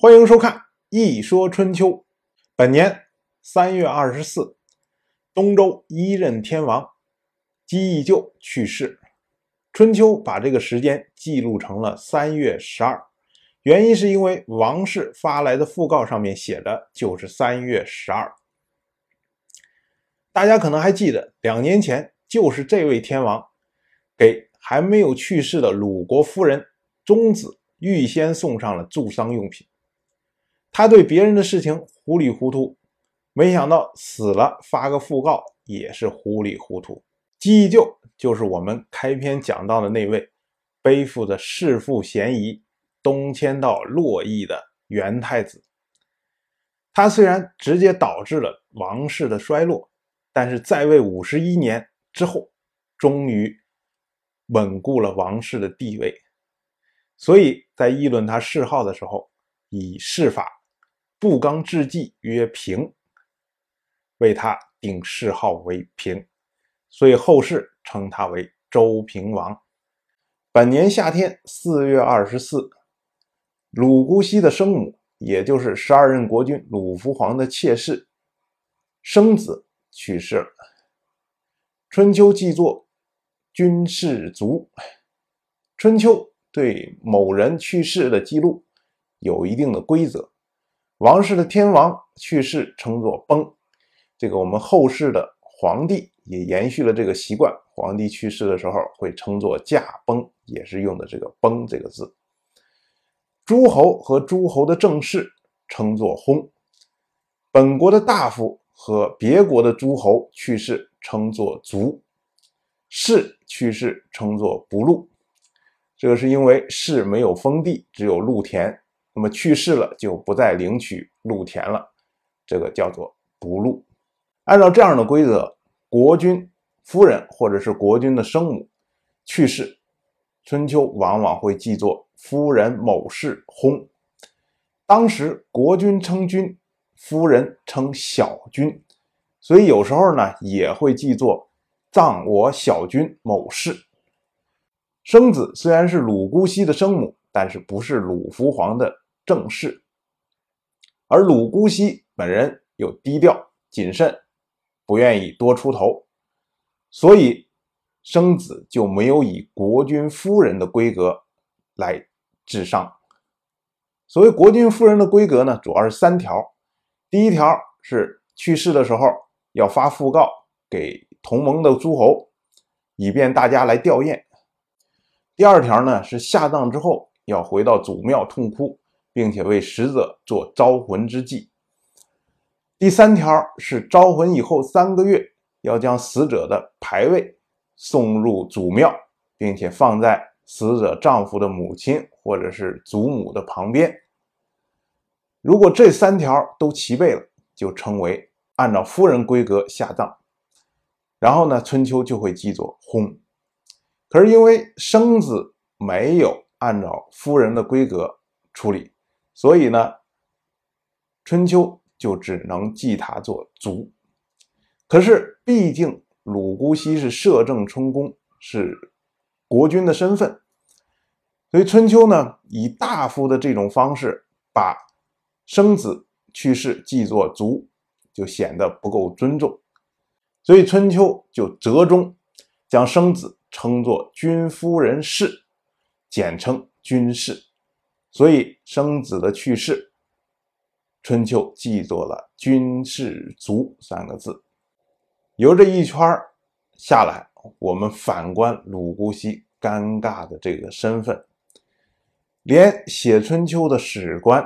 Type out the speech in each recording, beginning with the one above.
欢迎收看《一说春秋》。本年三月二十四，东周一任天王姬义就去世。春秋把这个时间记录成了三月十二，原因是因为王室发来的讣告上面写的就是三月十二。大家可能还记得，两年前就是这位天王给还没有去世的鲁国夫人钟子预先送上了助丧用品。他对别人的事情糊里糊涂，没想到死了发个讣告也是糊里糊涂。姬义就就是我们开篇讲到的那位背负着弑父嫌疑东迁到洛邑的元太子。他虽然直接导致了王室的衰落，但是在位五十一年之后，终于稳固了王室的地位。所以在议论他谥号的时候，以谥法。不刚之计曰平，为他定谥号为平，所以后世称他为周平王。本年夏天四月二十四，鲁姑息的生母，也就是十二任国君鲁福皇的妾室生子去世了。春秋记作君氏卒。春秋对某人去世的记录有一定的规则。王室的天王去世称作崩，这个我们后世的皇帝也延续了这个习惯。皇帝去世的时候会称作驾崩，也是用的这个崩这个字。诸侯和诸侯的正室称作薨，本国的大夫和别国的诸侯去世称作卒，士去世称作不禄。这个是因为士没有封地，只有禄田。那么去世了就不再领取禄田了，这个叫做不禄。按照这样的规则，国君夫人或者是国君的生母去世，春秋往往会记作夫人某氏薨。当时国君称君，夫人称小君，所以有时候呢也会记作葬我小君某氏。生子虽然是鲁姑息的生母，但是不是鲁福皇的。正室，而鲁姑息本人又低调谨慎，不愿意多出头，所以生子就没有以国君夫人的规格来治丧。所谓国君夫人的规格呢，主要是三条：第一条是去世的时候要发讣告给同盟的诸侯，以便大家来吊唁；第二条呢是下葬之后要回到祖庙痛哭。并且为死者做招魂之祭。第三条是招魂以后三个月，要将死者的牌位送入祖庙，并且放在死者丈夫的母亲或者是祖母的旁边。如果这三条都齐备了，就称为按照夫人规格下葬。然后呢，春秋就会记作轰。可是因为生子没有按照夫人的规格处理。所以呢，春秋就只能记他做卒。可是毕竟鲁姑息是摄政充公，是国君的身份，所以春秋呢以大夫的这种方式把生子去世记作卒，就显得不够尊重。所以春秋就折中，将生子称作君夫人氏，简称君氏。所以生子的去世，春秋记作了“君士卒”三个字。由这一圈下来，我们反观鲁姑息尴尬的这个身份，连写春秋的史官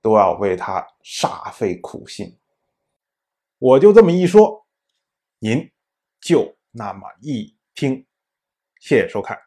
都要为他煞费苦心。我就这么一说，您就那么一听。谢谢收看。